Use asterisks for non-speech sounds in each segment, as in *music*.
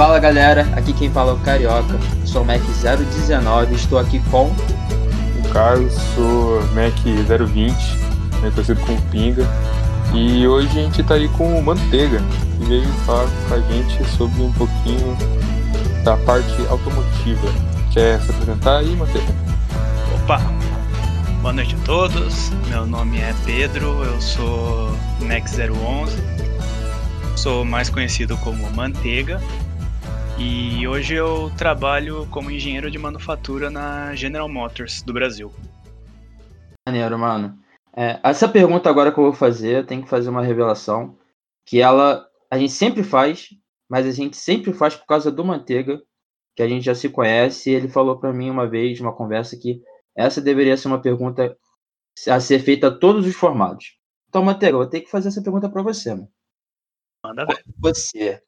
Fala galera, aqui quem fala é o Carioca, sou o Mac 019, estou aqui com o Carlos, sou Mac 020, né, conhecido como Pinga, e hoje a gente está aí com o Manteiga, que veio falar com a gente sobre um pouquinho da parte automotiva. Quer se apresentar aí, Manteiga? Opa! Boa noite a todos, meu nome é Pedro, eu sou Mac 011, sou mais conhecido como Manteiga e hoje eu trabalho como engenheiro de manufatura na General Motors do Brasil. Maneiro, mano. É, essa pergunta agora que eu vou fazer, eu tenho que fazer uma revelação, que ela a gente sempre faz, mas a gente sempre faz por causa do Manteiga, que a gente já se conhece, e ele falou para mim uma vez, uma conversa, que essa deveria ser uma pergunta a ser feita a todos os formados. Então, Manteiga, eu vou ter que fazer essa pergunta para você, mano. Manda ver. Você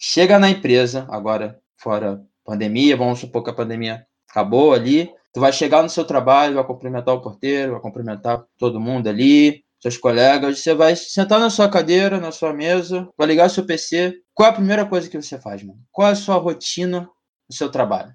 chega na empresa, agora fora pandemia, vamos supor que a pandemia acabou ali, tu vai chegar no seu trabalho, vai cumprimentar o porteiro, vai cumprimentar todo mundo ali, seus colegas, você vai sentar na sua cadeira, na sua mesa, vai ligar seu PC. Qual é a primeira coisa que você faz, mano? Qual é a sua rotina no seu trabalho?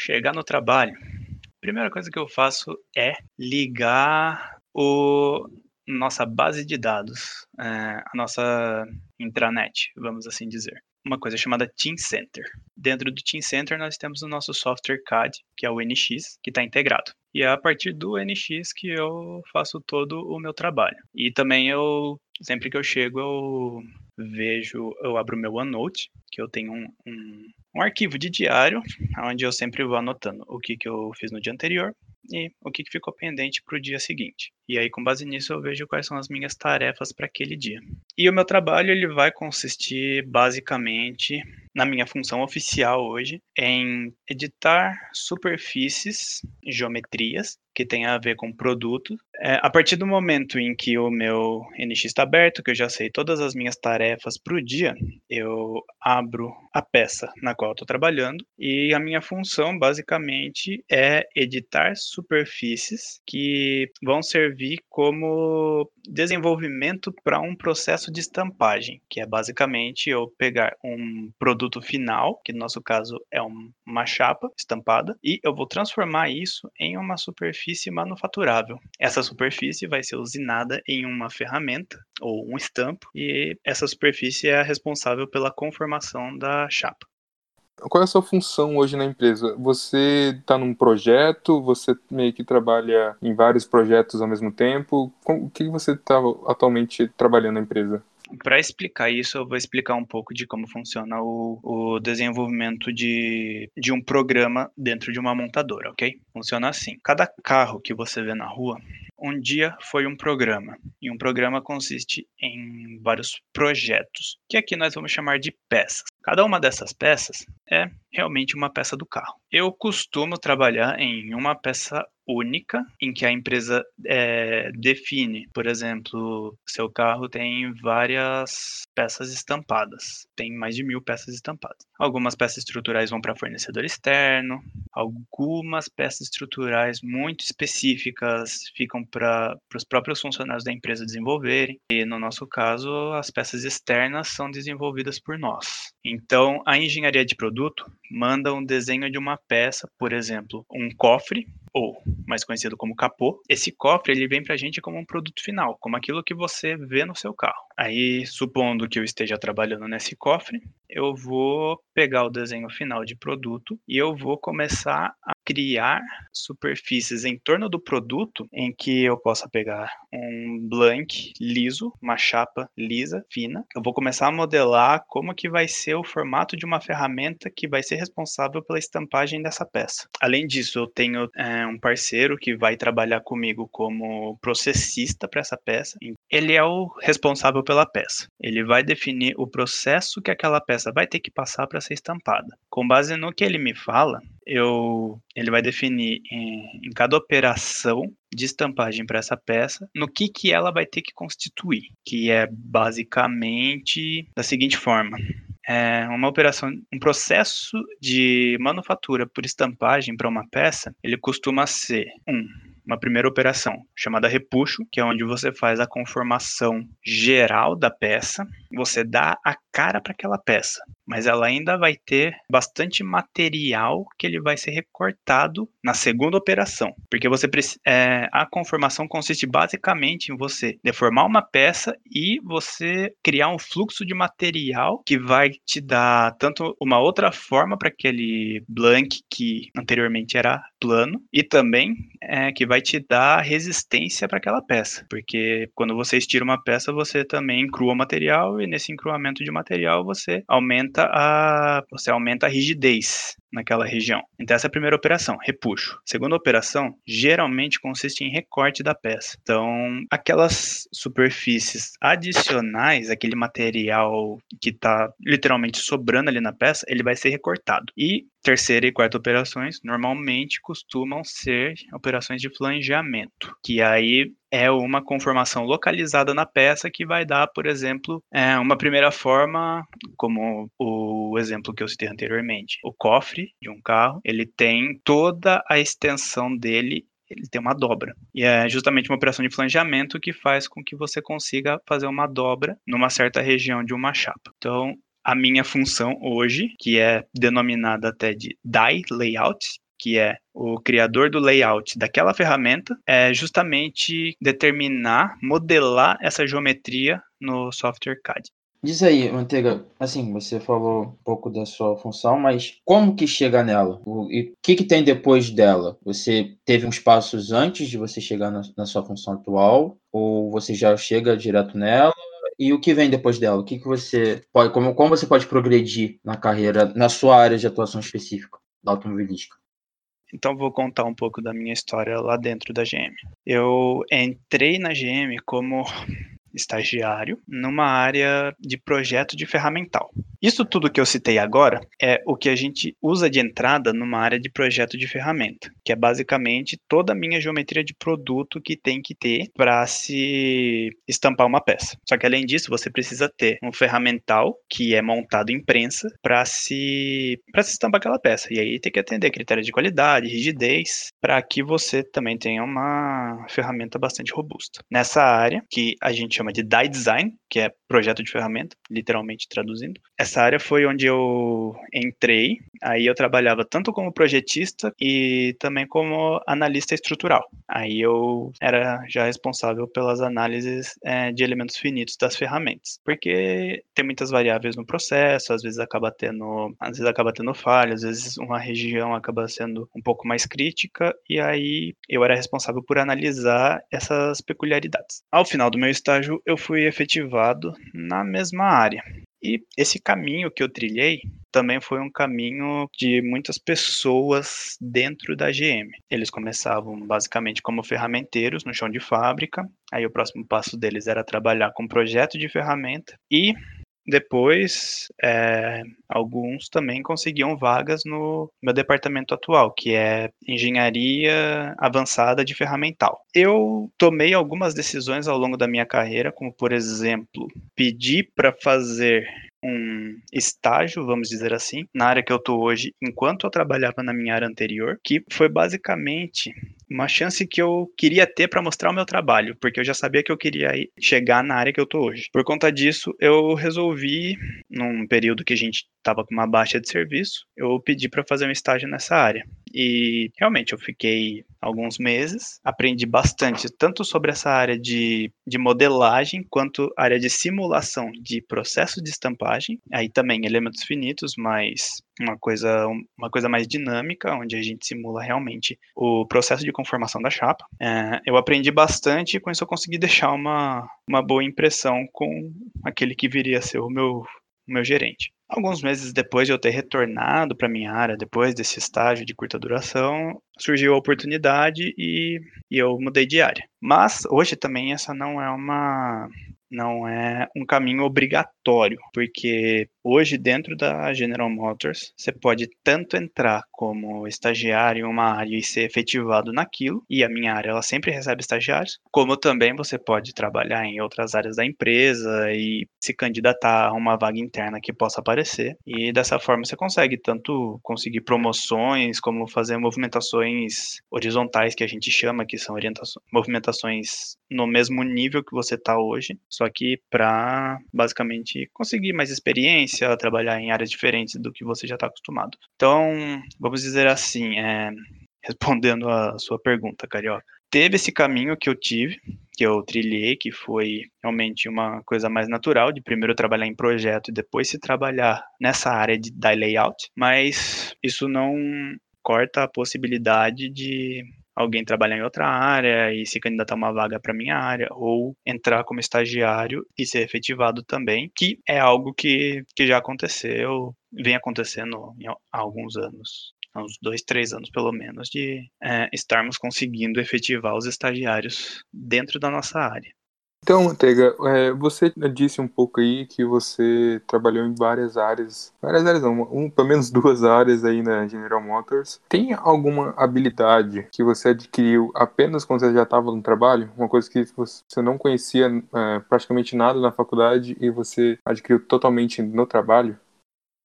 Chegar no trabalho. A primeira coisa que eu faço é ligar o nossa base de dados, é, a nossa intranet, vamos assim dizer uma coisa chamada Team Center. Dentro do Team Center, nós temos o nosso software CAD, que é o NX, que está integrado. E é a partir do NX que eu faço todo o meu trabalho. E também eu, sempre que eu chego, eu vejo, eu abro meu OneNote, que eu tenho um, um, um arquivo de diário, onde eu sempre vou anotando o que, que eu fiz no dia anterior e o que, ficou pendente para o dia seguinte. E aí, com base nisso, eu vejo quais são as minhas tarefas para aquele dia. E o meu trabalho ele vai consistir basicamente na minha função oficial hoje em editar superfícies, geometrias que tem a ver com produto. É, a partir do momento em que o meu NX está aberto, que eu já sei todas as minhas tarefas para o dia, eu abro a peça na qual estou trabalhando e a minha função basicamente é editar superfícies que vão servir como desenvolvimento para um processo de estampagem, que é basicamente eu pegar um produto final, que no nosso caso é uma chapa estampada, e eu vou transformar isso em uma superfície manufaturável. Essa superfície vai ser usinada em uma ferramenta ou um estampo, e essa superfície é a responsável pela conformação da chapa. Qual é a sua função hoje na empresa? Você está num projeto? Você meio que trabalha em vários projetos ao mesmo tempo? O que você está atualmente trabalhando na empresa? Para explicar isso, eu vou explicar um pouco de como funciona o, o desenvolvimento de, de um programa dentro de uma montadora, ok? Funciona assim: cada carro que você vê na rua, um dia foi um programa. E um programa consiste em vários projetos, que aqui nós vamos chamar de peças. Cada uma dessas peças é realmente uma peça do carro. Eu costumo trabalhar em uma peça única em que a empresa é, define, por exemplo, seu carro tem várias peças estampadas, tem mais de mil peças estampadas. Algumas peças estruturais vão para fornecedor externo, algumas peças estruturais muito específicas ficam para os próprios funcionários da empresa desenvolverem, e no nosso caso, as peças externas são desenvolvidas por nós. Então, a engenharia de produto manda um desenho de uma peça, por exemplo, um cofre ou mais conhecido como capô. Esse cofre ele vem para a gente como um produto final, como aquilo que você vê no seu carro. Aí, supondo que eu esteja trabalhando nesse cofre, eu vou pegar o desenho final de produto e eu vou começar criar superfícies em torno do produto em que eu possa pegar um blank liso, uma chapa lisa, fina. Eu vou começar a modelar como que vai ser o formato de uma ferramenta que vai ser responsável pela estampagem dessa peça. Além disso, eu tenho é, um parceiro que vai trabalhar comigo como processista para essa peça. Ele é o responsável pela peça. Ele vai definir o processo que aquela peça vai ter que passar para ser estampada. Com base no que ele me fala, eu, ele vai definir em, em cada operação de estampagem para essa peça, no que, que ela vai ter que constituir, que é basicamente da seguinte forma. É uma operação, um processo de manufatura por estampagem para uma peça, ele costuma ser um uma primeira operação chamada repuxo, que é onde você faz a conformação geral da peça, você dá a cara para aquela peça, mas ela ainda vai ter bastante material que ele vai ser recortado na segunda operação, porque você é, a conformação consiste basicamente em você deformar uma peça e você criar um fluxo de material que vai te dar tanto uma outra forma para aquele blank que anteriormente era plano e também é, que vai te dar resistência para aquela peça, porque quando você estira uma peça você também encrua material e nesse encruamento de material você aumenta a você aumenta a rigidez naquela região. Então essa é a primeira operação, repuxo. Segunda operação geralmente consiste em recorte da peça. Então aquelas superfícies adicionais, aquele material que está literalmente sobrando ali na peça, ele vai ser recortado. E terceira e quarta operações normalmente costumam ser operações de flangeamento, que aí é uma conformação localizada na peça que vai dar, por exemplo, é, uma primeira forma, como o exemplo que eu citei anteriormente. O cofre de um carro, ele tem toda a extensão dele ele tem uma dobra. E é justamente uma operação de flangeamento que faz com que você consiga fazer uma dobra numa certa região de uma chapa. Então, a minha função hoje, que é denominada até de Die Layout, que é o criador do layout daquela ferramenta, é justamente determinar, modelar essa geometria no software CAD. Diz aí, Manteiga, assim, você falou um pouco da sua função, mas como que chega nela? O, e o que, que tem depois dela? Você teve uns passos antes de você chegar na, na sua função atual? Ou você já chega direto nela? E o que vem depois dela? O que, que você pode, como, como você pode progredir na carreira, na sua área de atuação específica da automobilística? Então vou contar um pouco da minha história lá dentro da GM. Eu entrei na GM como estagiário numa área de projeto de ferramental. Isso tudo que eu citei agora é o que a gente usa de entrada numa área de projeto de ferramenta, que é basicamente toda a minha geometria de produto que tem que ter para se estampar uma peça. Só que além disso, você precisa ter um ferramental que é montado em prensa para se para se estampar aquela peça. E aí tem que atender critérios de qualidade, rigidez, para que você também tenha uma ferramenta bastante robusta. Nessa área que a gente chama de Die Design, que é projeto de ferramenta, literalmente traduzindo. Essa área foi onde eu entrei, aí eu trabalhava tanto como projetista e também como analista estrutural. Aí eu era já responsável pelas análises é, de elementos finitos das ferramentas, porque tem muitas variáveis no processo, às vezes acaba tendo, às vezes acaba tendo falhas, às vezes uma região acaba sendo um pouco mais crítica e aí eu era responsável por analisar essas peculiaridades. Ao final do meu estágio eu fui efetivado na mesma área. E esse caminho que eu trilhei também foi um caminho de muitas pessoas dentro da GM. Eles começavam basicamente como ferramenteiros no chão de fábrica, aí o próximo passo deles era trabalhar com projeto de ferramenta e depois, é, alguns também conseguiam vagas no meu departamento atual, que é engenharia avançada de ferramental. Eu tomei algumas decisões ao longo da minha carreira, como por exemplo, pedir para fazer um estágio, vamos dizer assim, na área que eu estou hoje, enquanto eu trabalhava na minha área anterior, que foi basicamente uma chance que eu queria ter para mostrar o meu trabalho, porque eu já sabia que eu queria chegar na área que eu tô hoje. Por conta disso, eu resolvi, num período que a gente estava com uma baixa de serviço, eu pedi para fazer um estágio nessa área. E realmente eu fiquei alguns meses, aprendi bastante, tanto sobre essa área de, de modelagem, quanto área de simulação de processo de estampagem, aí também elementos finitos, mas uma coisa, uma coisa mais dinâmica, onde a gente simula realmente o processo de conformação da chapa. É, eu aprendi bastante e com isso eu consegui deixar uma, uma boa impressão com aquele que viria a ser o meu, o meu gerente. Alguns meses depois de eu ter retornado para minha área, depois desse estágio de curta duração, surgiu a oportunidade e, e eu mudei de área. Mas hoje também essa não é uma não é um caminho obrigatório, porque Hoje, dentro da General Motors, você pode tanto entrar como estagiário em uma área e ser efetivado naquilo, e a minha área ela sempre recebe estagiários, como também você pode trabalhar em outras áreas da empresa e se candidatar a uma vaga interna que possa aparecer. E dessa forma você consegue tanto conseguir promoções, como fazer movimentações horizontais que a gente chama, que são orientações, movimentações no mesmo nível que você está hoje, só que para basicamente conseguir mais experiência, trabalhar em áreas diferentes do que você já está acostumado. Então, vamos dizer assim, é, *laughs* respondendo a sua pergunta, Carioca. Teve esse caminho que eu tive, que eu trilhei, que foi realmente uma coisa mais natural, de primeiro trabalhar em projeto e depois se trabalhar nessa área de, da layout, mas isso não corta a possibilidade de alguém trabalhar em outra área e se candidatar a uma vaga para minha área, ou entrar como estagiário e ser efetivado também, que é algo que, que já aconteceu, vem acontecendo há alguns anos. Há uns dois, três anos pelo menos, de é, estarmos conseguindo efetivar os estagiários dentro da nossa área. Então, Manteiga, é, você disse um pouco aí que você trabalhou em várias áreas, várias áreas não, um, pelo menos duas áreas aí na General Motors. Tem alguma habilidade que você adquiriu apenas quando você já estava no trabalho? Uma coisa que você não conhecia é, praticamente nada na faculdade e você adquiriu totalmente no trabalho?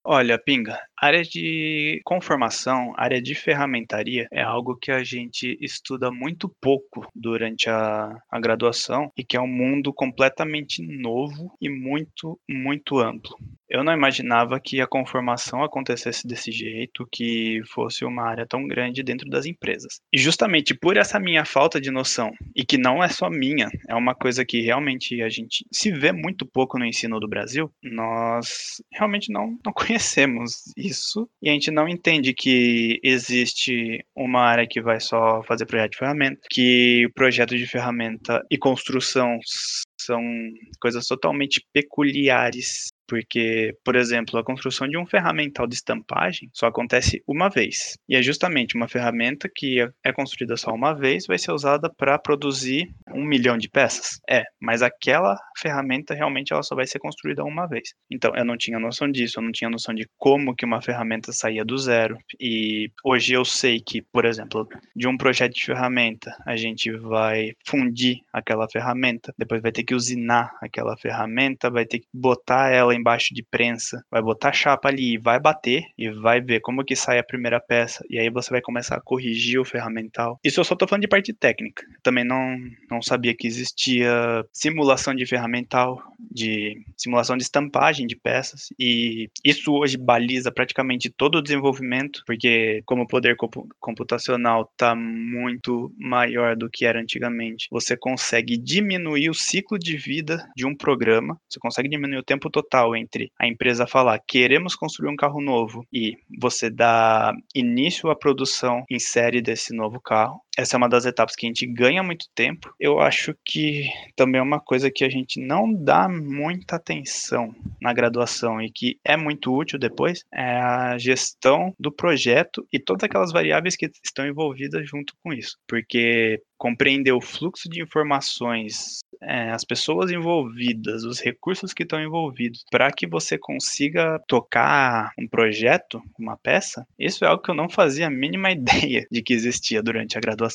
Olha, Pinga, área de conformação, área de ferramentaria é algo que a gente estuda muito pouco durante a, a graduação e que é um mundo completamente novo e muito, muito amplo. Eu não imaginava que a conformação acontecesse desse jeito, que fosse uma área tão grande dentro das empresas. E justamente por essa minha falta de noção, e que não é só minha, é uma coisa que realmente a gente se vê muito pouco no ensino do Brasil, nós realmente não, não conhecemos isso e a gente não entende que existe uma área que vai só fazer projeto de ferramenta, que o projeto de ferramenta e construção são coisas totalmente peculiares porque, por exemplo, a construção de um ferramental de estampagem só acontece uma vez. E é justamente uma ferramenta que é construída só uma vez, vai ser usada para produzir um milhão de peças. É, mas aquela ferramenta realmente ela só vai ser construída uma vez. Então, eu não tinha noção disso, eu não tinha noção de como que uma ferramenta saía do zero. E hoje eu sei que, por exemplo, de um projeto de ferramenta, a gente vai fundir aquela ferramenta, depois vai ter que usinar aquela ferramenta, vai ter que botar ela embaixo de prensa, vai botar chapa ali, vai bater e vai ver como que sai a primeira peça e aí você vai começar a corrigir o ferramental. Isso eu só tô falando de parte técnica. Também não não sabia que existia simulação de ferramental, de simulação de estampagem de peças e isso hoje baliza praticamente todo o desenvolvimento, porque como o poder computacional está muito maior do que era antigamente, você consegue diminuir o ciclo de vida de um programa, você consegue diminuir o tempo total entre a empresa falar queremos construir um carro novo e você dar início à produção em série desse novo carro essa é uma das etapas que a gente ganha muito tempo. Eu acho que também é uma coisa que a gente não dá muita atenção na graduação e que é muito útil depois é a gestão do projeto e todas aquelas variáveis que estão envolvidas junto com isso. Porque compreender o fluxo de informações, é, as pessoas envolvidas, os recursos que estão envolvidos, para que você consiga tocar um projeto, uma peça, isso é algo que eu não fazia a mínima *laughs* ideia de que existia durante a graduação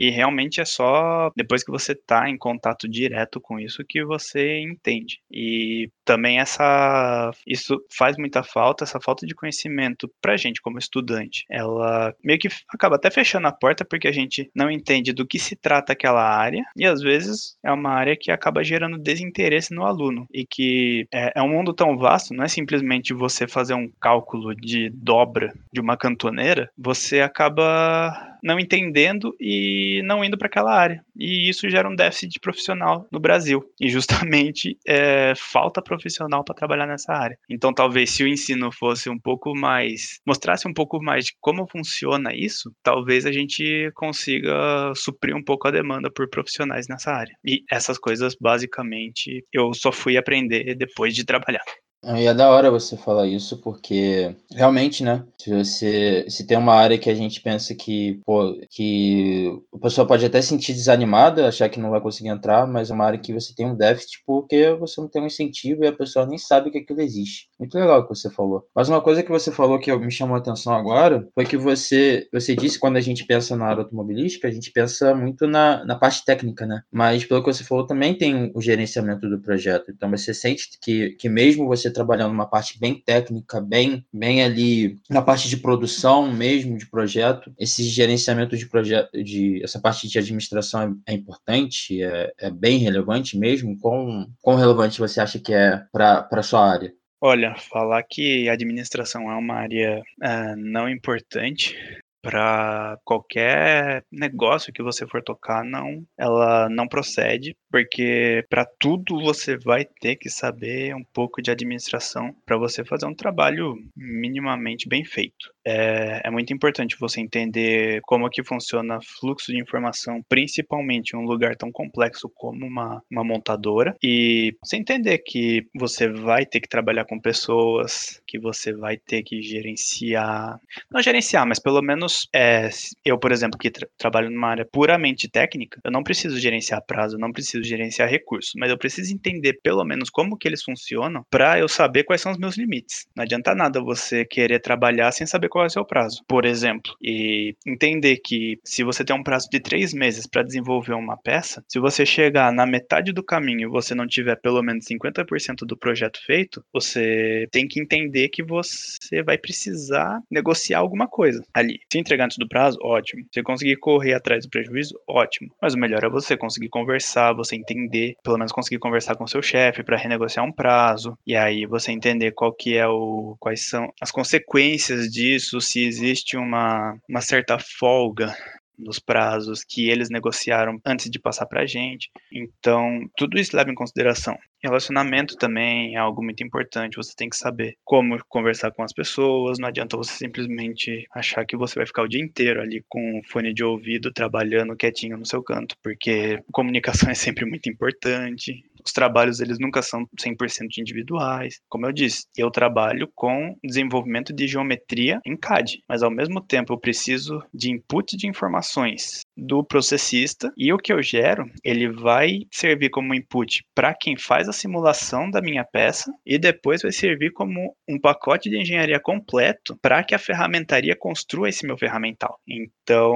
E realmente é só depois que você está em contato direto com isso que você entende. E também essa isso faz muita falta, essa falta de conhecimento pra gente como estudante. Ela meio que acaba até fechando a porta porque a gente não entende do que se trata aquela área e às vezes é uma área que acaba gerando desinteresse no aluno e que é, é um mundo tão vasto, não é simplesmente você fazer um cálculo de dobra de uma cantoneira, você acaba não entendendo e não indo para aquela área. E isso gera um déficit profissional no Brasil. E justamente é, falta profissional para trabalhar nessa área. Então, talvez se o ensino fosse um pouco mais. mostrasse um pouco mais de como funciona isso, talvez a gente consiga suprir um pouco a demanda por profissionais nessa área. E essas coisas, basicamente, eu só fui aprender depois de trabalhar. E é da hora você falar isso, porque realmente, né? Se você se tem uma área que a gente pensa que, pô, que a pessoa pode até sentir desanimada, achar que não vai conseguir entrar, mas é uma área que você tem um déficit porque você não tem um incentivo e a pessoa nem sabe que aquilo existe. Muito legal o que você falou. Mas uma coisa que você falou que me chamou a atenção agora foi que você, você disse quando a gente pensa na área automobilística, a gente pensa muito na, na parte técnica, né? Mas pelo que você falou, também tem o gerenciamento do projeto. Então você sente que, que mesmo você trabalhando numa parte bem técnica, bem, bem ali na parte de produção mesmo de projeto, esse gerenciamento de projeto, de essa parte de administração é, é importante, é, é, bem relevante mesmo. Quão, relevante você acha que é para sua área? Olha, falar que administração é uma área uh, não importante para qualquer negócio que você for tocar, não, ela não procede, porque para tudo você vai ter que saber um pouco de administração para você fazer um trabalho minimamente bem feito. É, é, muito importante você entender como que funciona fluxo de informação, principalmente em um lugar tão complexo como uma, uma montadora, e você entender que você vai ter que trabalhar com pessoas, que você vai ter que gerenciar, não gerenciar, mas pelo menos é, eu, por exemplo, que tra trabalho numa área puramente técnica, eu não preciso gerenciar prazo, eu não preciso gerenciar recursos, mas eu preciso entender pelo menos como que eles funcionam para eu saber quais são os meus limites. Não adianta nada você querer trabalhar sem saber qual é o seu prazo, por exemplo. E entender que se você tem um prazo de três meses para desenvolver uma peça, se você chegar na metade do caminho e você não tiver pelo menos 50% do projeto feito, você tem que entender que você vai precisar negociar alguma coisa ali. Se entregar antes do prazo, ótimo. Se conseguir correr atrás do prejuízo, ótimo. Mas o melhor é você conseguir conversar, você entender, pelo menos conseguir conversar com seu chefe para renegociar um prazo, e aí você entender qual que é o quais são as consequências disso isso, se existe uma, uma certa folga nos prazos que eles negociaram antes de passar para a gente. Então, tudo isso leva em consideração. Relacionamento também é algo muito importante. Você tem que saber como conversar com as pessoas. Não adianta você simplesmente achar que você vai ficar o dia inteiro ali com o fone de ouvido trabalhando quietinho no seu canto, porque comunicação *laughs* é sempre muito importante. Os trabalhos eles nunca são 100% individuais. Como eu disse, eu trabalho com desenvolvimento de geometria em CAD, mas ao mesmo tempo eu preciso de input de informações do processista e o que eu gero, ele vai servir como input para quem faz a simulação da minha peça e depois vai servir como um pacote de engenharia completo para que a ferramentaria construa esse meu ferramental. Então,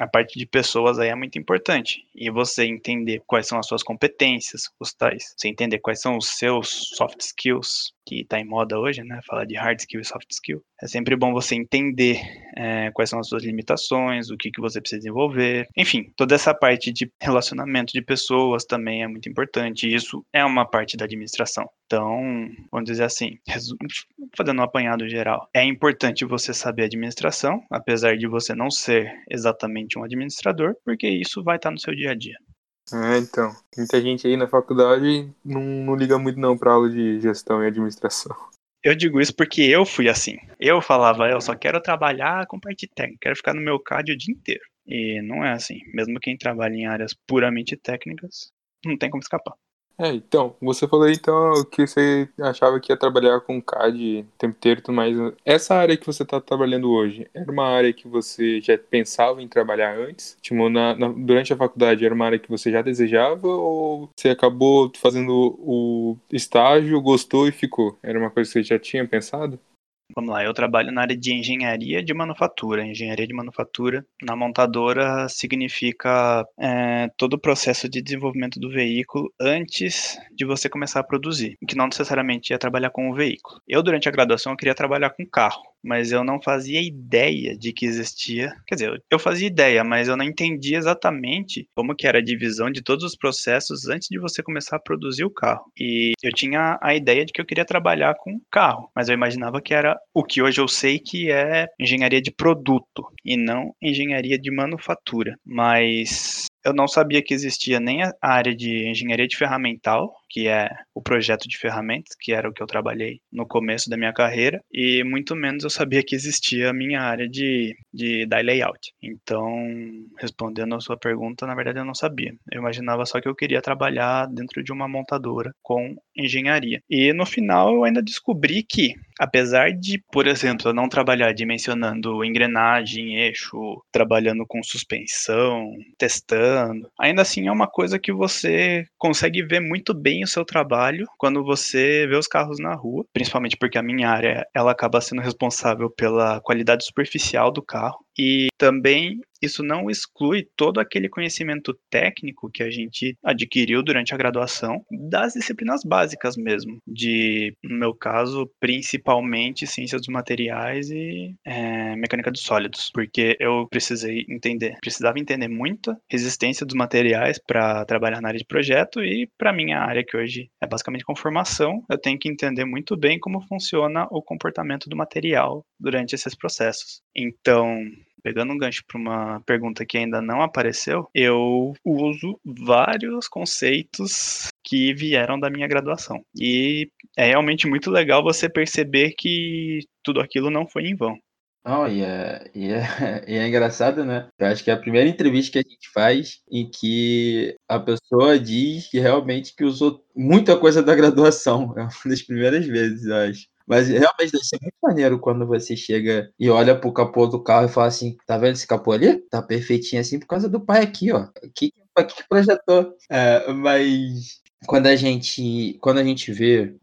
a parte de pessoas aí é muito importante e você entender quais são as suas competências, os tais, você entender quais são os seus soft skills, que está em moda hoje, né? Falar de hard skill e soft skill. É sempre bom você entender é, quais são as suas limitações, o que, que você precisa desenvolver. Enfim, toda essa parte de relacionamento de pessoas também é muito importante. Isso é uma parte da administração. Então, vamos dizer assim, fazendo um apanhado geral, é importante você saber administração, apesar de você não ser exatamente um administrador, porque isso vai estar no seu dia a dia. É, então. Muita gente aí na faculdade não, não liga muito não pra aula de gestão e administração. Eu digo isso porque eu fui assim. Eu falava, eu só quero trabalhar com parte técnica, quero ficar no meu CAD o dia inteiro. E não é assim. Mesmo quem trabalha em áreas puramente técnicas, não tem como escapar. É, então, você falou então que você achava que ia trabalhar com CAD o tempo inteiro e tudo mais. Essa área que você está trabalhando hoje, era uma área que você já pensava em trabalhar antes? Tipo, na, na, durante a faculdade, era uma área que você já desejava ou você acabou fazendo o estágio, gostou e ficou? Era uma coisa que você já tinha pensado? Vamos lá, eu trabalho na área de engenharia de manufatura. Engenharia de manufatura na montadora significa é, todo o processo de desenvolvimento do veículo antes de você começar a produzir, que não necessariamente ia trabalhar com o veículo. Eu, durante a graduação, eu queria trabalhar com carro mas eu não fazia ideia de que existia. Quer dizer, eu fazia ideia, mas eu não entendia exatamente como que era a divisão de todos os processos antes de você começar a produzir o carro. E eu tinha a ideia de que eu queria trabalhar com carro, mas eu imaginava que era o que hoje eu sei que é engenharia de produto e não engenharia de manufatura. Mas eu não sabia que existia nem a área de engenharia de ferramental, que é o projeto de ferramentas, que era o que eu trabalhei no começo da minha carreira, e muito menos eu sabia que existia a minha área de, de die layout. Então, respondendo a sua pergunta, na verdade eu não sabia. Eu imaginava só que eu queria trabalhar dentro de uma montadora com engenharia. E no final eu ainda descobri que, apesar de, por exemplo, eu não trabalhar dimensionando engrenagem, eixo, trabalhando com suspensão, testando, ainda assim é uma coisa que você consegue ver muito bem o seu trabalho quando você vê os carros na rua, principalmente porque a minha área ela acaba sendo responsável pela qualidade superficial do carro. E também isso não exclui todo aquele conhecimento técnico que a gente adquiriu durante a graduação das disciplinas básicas mesmo, de, no meu caso, principalmente ciências dos materiais e é, mecânica dos sólidos, porque eu precisei entender, precisava entender muita resistência dos materiais para trabalhar na área de projeto e para minha área que hoje é basicamente conformação, eu tenho que entender muito bem como funciona o comportamento do material durante esses processos. Então, pegando um gancho para uma pergunta que ainda não apareceu, eu uso vários conceitos que vieram da minha graduação. E é realmente muito legal você perceber que tudo aquilo não foi em vão. Não, e é, e, é, *laughs* e é engraçado, né? Eu acho que é a primeira entrevista que a gente faz em que a pessoa diz que realmente que usou muita coisa da graduação. É uma das primeiras vezes, eu acho. Mas realmente deve ser muito maneiro quando você chega e olha pro capô do carro e fala assim: tá vendo esse capô ali? Tá perfeitinho assim por causa do pai aqui, ó. Que, que projetou. É, mas quando a gente quando a gente vê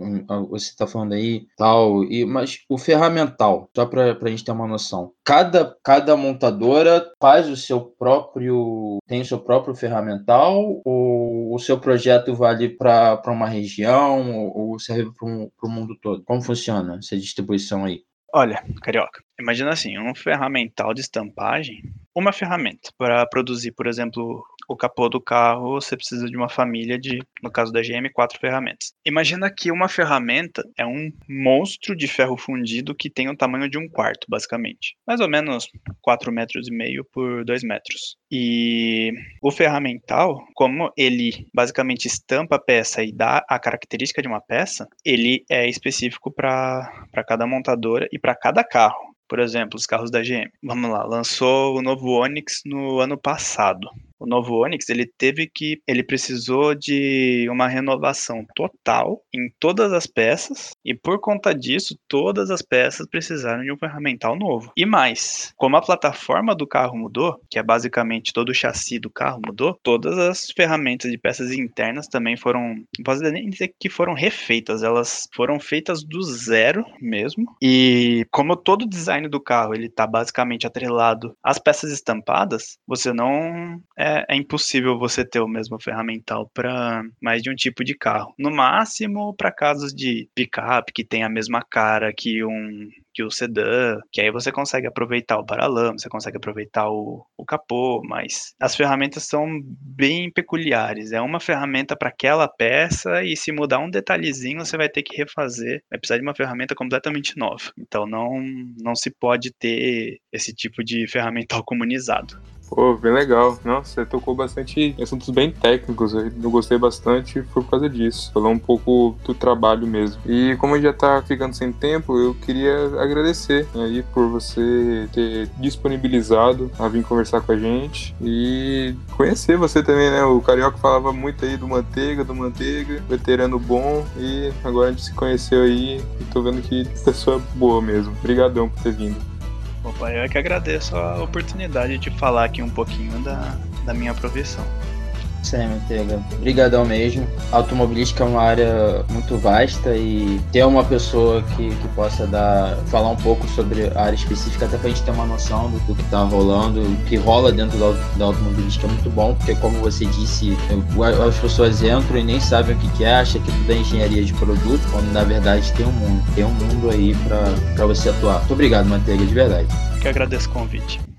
você está falando aí tal e mas o ferramental só para a gente ter uma noção. Cada cada montadora faz o seu próprio tem o seu próprio ferramental ou o seu projeto vale para uma região ou, ou serve para o mundo todo? Como funciona essa distribuição aí? Olha, carioca, imagina assim, um ferramental de estampagem, uma ferramenta para produzir, por exemplo, o capô do carro, você precisa de uma família de, no caso da GM, quatro ferramentas. Imagina que uma ferramenta é um monstro de ferro fundido que tem o tamanho de um quarto, basicamente. Mais ou menos 4 metros e meio por 2 metros. E o ferramental, como ele basicamente estampa a peça e dá a característica de uma peça, ele é específico para cada montadora e para cada carro por exemplo, os carros da GM. Vamos lá, lançou o novo Onix no ano passado o novo Onix, ele teve que, ele precisou de uma renovação total em todas as peças e por conta disso, todas as peças precisaram de um ferramental novo. E mais, como a plataforma do carro mudou, que é basicamente todo o chassi do carro mudou, todas as ferramentas de peças internas também foram, não posso nem dizer que foram refeitas, elas foram feitas do zero mesmo. E como todo o design do carro, ele tá basicamente atrelado às peças estampadas, você não é, é, impossível você ter o mesmo ferramental para mais de um tipo de carro. No máximo, para casos de picape que tem a mesma cara que um que o sedã, que aí você consegue aproveitar o paralama, você consegue aproveitar o, o capô, mas as ferramentas são bem peculiares. É uma ferramenta para aquela peça e se mudar um detalhezinho você vai ter que refazer, vai precisar de uma ferramenta completamente nova. Então não, não se pode ter esse tipo de ferramental *laughs* comunizado. Pô, bem legal. Nossa, você tocou bastante assuntos bem técnicos. Eu gostei bastante foi por causa disso. Falou um pouco do trabalho mesmo. E como já tá ficando sem tempo, eu queria agradecer aí por você ter disponibilizado a vir conversar com a gente e conhecer você também, né? O Carioca falava muito aí do Manteiga, do Manteiga, veterano bom. E agora a gente se conheceu aí e tô vendo que pessoa boa mesmo. Obrigadão por ter vindo. Opa, eu é que agradeço a oportunidade de falar aqui um pouquinho da, da minha profissão. Sim, Manteiga. Obrigadão mesmo. Automobilística é uma área muito vasta e ter uma pessoa que, que possa dar, falar um pouco sobre a área específica, até pra gente ter uma noção do, do que tá rolando, o que rola dentro da, da automobilística é muito bom, porque como você disse, as pessoas entram e nem sabem o que, que é, acham que tudo é engenharia de produto, quando na verdade tem um mundo. Tem um mundo aí para você atuar. Muito obrigado, Manteiga, de verdade. Que agradeço o convite.